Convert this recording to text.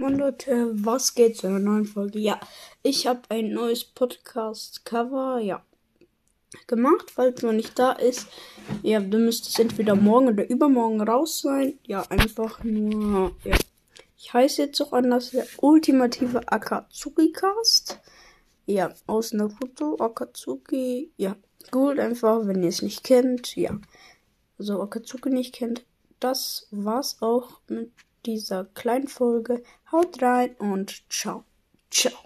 Moin Leute, was geht zu einer neuen Folge? Ja, ich habe ein neues Podcast-Cover, ja, gemacht, falls es noch nicht da ist. Ja, dann müsste es entweder morgen oder übermorgen raus sein. Ja, einfach nur, ja. Ich heiße jetzt auch anders, der ultimative Akatsuki-Cast. Ja, aus Naruto, Akatsuki, ja, gut, einfach, wenn ihr es nicht kennt, ja. Also Akatsuki nicht kennt, das war's auch mit dieser kleinen Folge. Haut rein und ciao. Ciao.